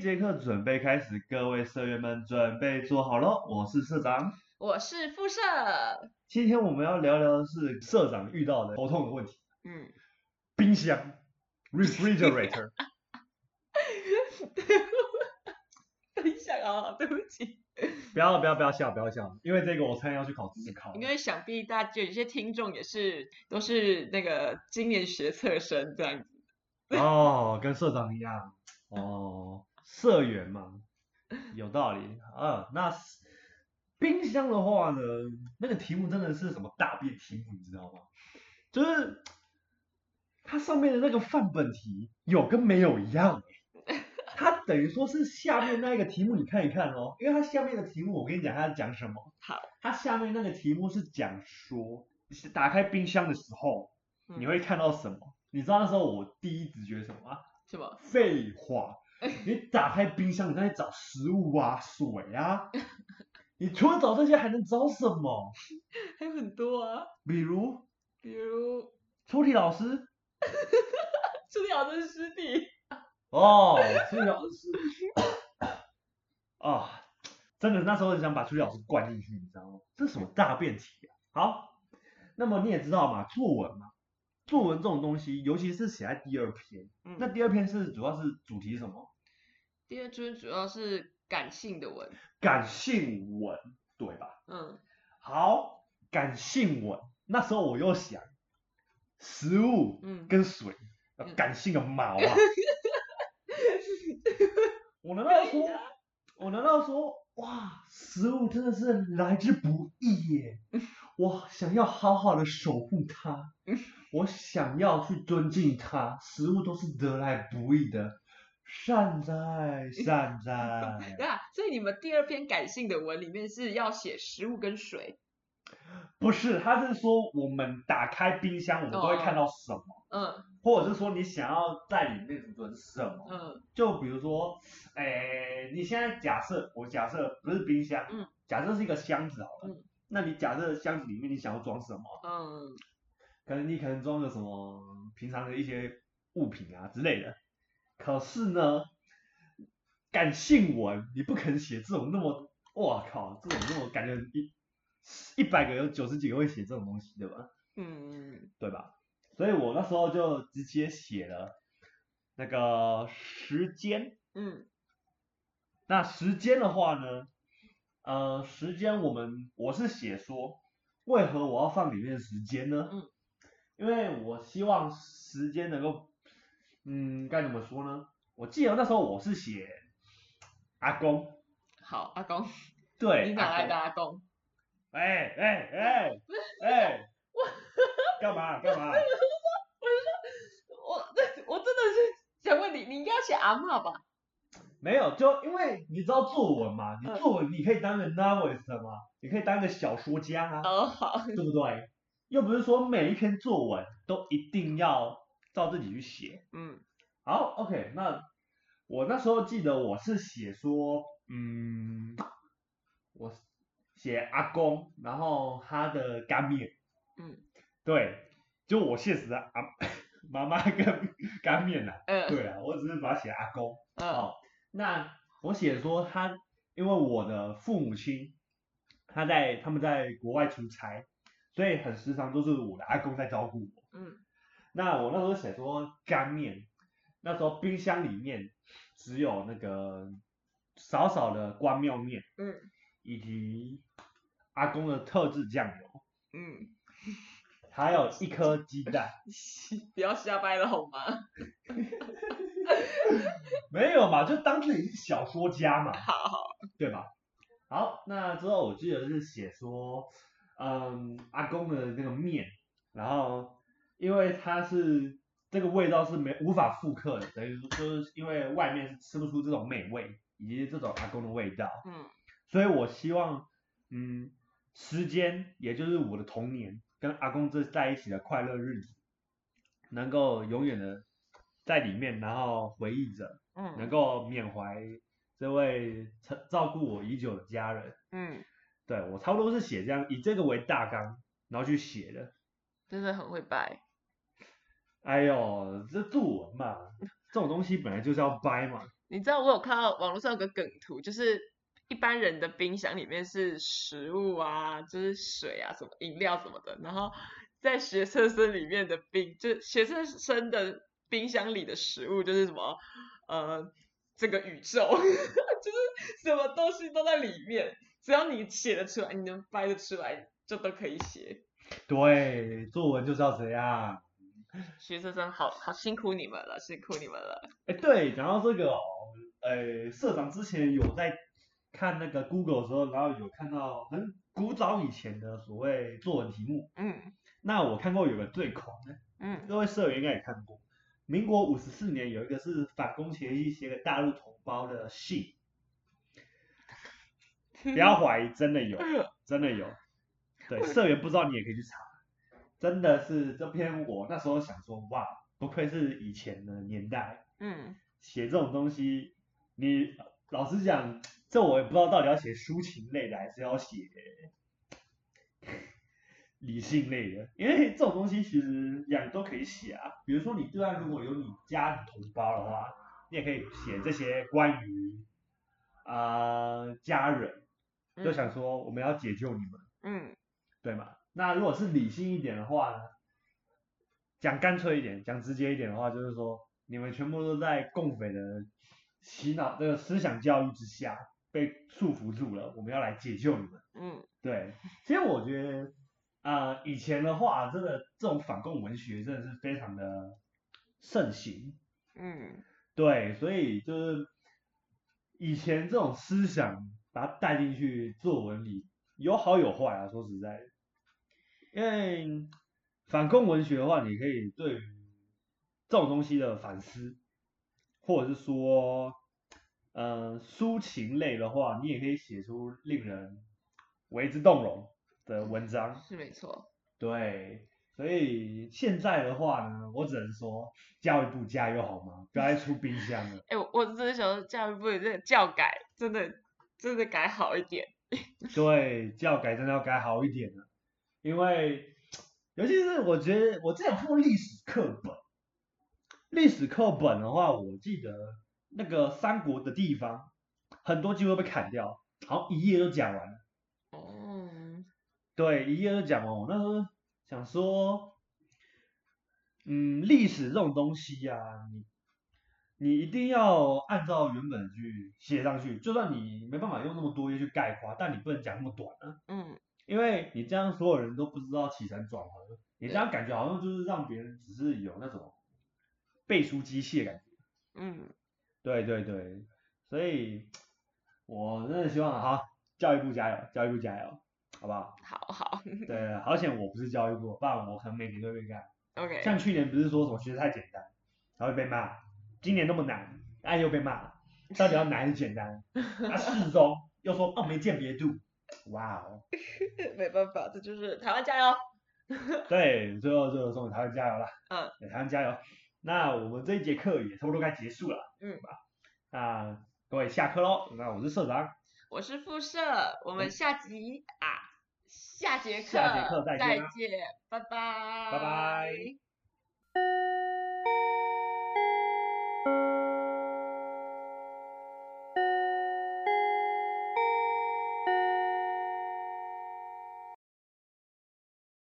一节课准备开始，各位社员们准备做好喽，我是社长。我是副社。今天我们要聊聊的是社长遇到的头痛的问题，嗯，冰箱 （refrigerator）。等一下啊，对不起。不要不要不要笑，不要笑，因为这个我猜要去考自考。因为想必大家有些听众也是都是那个今年学测生这样子。哦，跟社长一样。哦，社员嘛，有道理。啊，那冰箱的话呢，那个题目真的是什么大便题目，你知道吗？就是它上面的那个范本题有跟没有一样。它等于说是下面那一个题目，你看一看哦，因为它下面的题目，我跟你讲，它在讲什么？好，它下面那个题目是讲说，打开冰箱的时候，你会看到什么？你知道那时候我第一直觉什么吗？什么？废话，你打开冰箱，你在找食物啊，水啊，你除了找这些，还能找什么？还有很多啊，比如，比如出题老师，出题老师尸体。哦，出题老师，啊，真的那时候很想把出题老师灌进去，你知道吗？这是什么大辩题啊？好，那么你也知道嘛，作文嘛，作文这种东西，尤其是写在第二篇，那第二篇是主要是主题是什么？第二尊主要是感性的文，感性文，对吧？嗯，好，感性文，那时候我又想，食物，嗯，跟水，感性个毛啊！我难道说，我难道说，哇，食物真的是来之不易耶！我想要好好的守护它，我想要去尊敬它，食物都是得来不易的，善哉善哉。对啊，所以你们第二篇感性的文里面是要写食物跟水。不是，他是说我们打开冰箱，我们都会看到什么？嗯。或者是说你想要在里面存什么？嗯。就比如说，诶，你现在假设，我假设不是冰箱，嗯，假设是一个箱子好了。嗯。那你假设箱子里面你想要装什么？嗯。可能你可能装个什么平常的一些物品啊之类的。可是呢，感性文你不肯写这种那么，哇靠，这种那么感觉一。一百个有九十几个会写这种东西，对吧？嗯，对吧？所以我那时候就直接写了那个时间。嗯，那时间的话呢，呃，时间我们我是写说，为何我要放里面的时间呢？嗯，因为我希望时间能够，嗯，该怎么说呢？我记得那时候我是写阿公。好，阿公。对。你哪来的阿公？哎哎哎哎！我干嘛干嘛？我是说，我是我我真的是想问你，你应该写阿妈吧？没有，就因为你知道作文嘛，你作文你可以当个 novelist 嘛，你可以当个小说家啊，哦好，对不对？又不是说每一篇作文都一定要照自己去写。嗯，好，OK，那我那时候记得我是写说，嗯，我。写阿公，然后他的干面，嗯，对，就我现实的阿 妈妈跟干面呐，嗯，对啊，我只是把它写阿公，哦，那我写说他，因为我的父母亲他在他们在国外出差，所以很时常都是我的阿公在照顾我，嗯，那我那时候写说干面，那时候冰箱里面只有那个少少的关庙面，嗯。以及阿公的特制酱油，嗯，还有一颗鸡蛋，不要瞎掰了好吗？没有嘛，就当自己是小说家嘛，好好，对吧？好，那之后我记得是写说，嗯，阿公的那个面，然后因为它是这个味道是没无法复刻的，等于说就是因为外面是吃不出这种美味以及这种阿公的味道，嗯。所以我希望，嗯，时间也就是我的童年，跟阿公这在一起的快乐日子，能够永远的在里面，然后回忆着，嗯，能够缅怀这位照顾我已久的家人，嗯，对我差不多是写这样，以这个为大纲，然后去写的，真的很会掰，哎呦，这作文嘛，这种东西本来就是要掰嘛，你知道我有看到网络上有个梗图，就是一般人的冰箱里面是食物啊，就是水啊，什么饮料什么的，然后在学生生里面的冰，就学生生的冰箱里的食物就是什么，呃，这个宇宙，就是什么东西都在里面，只要你写得出来，你能掰得出来，就都可以写。对，作文就是要这样。学测生好好辛苦你们了，辛苦你们了。哎，对，讲到这个哦，呃，社长之前有在看那个 Google 的时候，然后有看到很古早以前的所谓作文题目。嗯那我看过有个最狂的，嗯各位社员应该也看过。民国五十四年有一个是反攻前夕写给大陆同胞的信，不要怀疑，真的有，真的有。对，社员不知道你也可以去查，真的是这篇我那时候想说，哇，不愧是以前的年代，嗯，写这种东西，你老实讲，这我也不知道到底要写抒情类的，还是要写理性类的，因为这种东西其实两个都可以写啊。比如说你对岸如果有你家里同胞的话，你也可以写这些关于啊、呃家人，就想说我们要解救你们，嗯对吗？那如果是理性一点的话呢，讲干脆一点，讲直接一点的话，就是说你们全部都在共匪的洗脑这个思想教育之下被束缚住了，我们要来解救你们。嗯对，其实我觉得啊、呃以前的话，真的这种反共文学真的是非常的盛行。嗯对，所以就是以前这种思想把它带进去作文里，有好有坏啊。说实在的，因为反共文学的话，你可以对于这种东西的反思，或者是说，呃，抒情类的话，你也可以写出令人为之动容的文章。是没错。对，所以现在的话呢，我只能说教育部加油好吗？不要再出冰箱了。哎、我我真的想说教育部的这个教改真的真的改好一点。对，教改真的要改好一点了，因为尤其是我觉得我之前有看过历史课本，历史课本的话，我记得那个三国的地方很多机会被砍掉，好像一页就讲完了。哦，对，一页就讲完。我那时候想说，嗯，历史这种东西呀、你你一定要按照原本去写上去，就算你没办法用那么多页去概括，但你不能讲那么短啊，嗯因为你这样所有人都不知道起承转合，你这样感觉好像就是让别人只是有那种背书机器的感觉。嗯，对对对，所以我真的希望哈，教育部加油，教育部加油，好不好？好好对，好险我不是教育部，不然我可能每年都会被干。，OK，像去年不是说什么学得太简单，然后被骂，今年那么难，哎又被骂，到底要难还是简单？啊适中又说哦没鉴别度，哇哦，没办法，这就是台湾加油。对，最后最后送给台湾加油了，嗯，对台湾加油。那我们这一节课也差不多该结束了，嗯吧？那各位下课喽，那我是社长，我是副社，我们下集啊，下节课下节课再见再见，拜拜，拜拜。